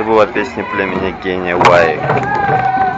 это была песня племени гения Уайли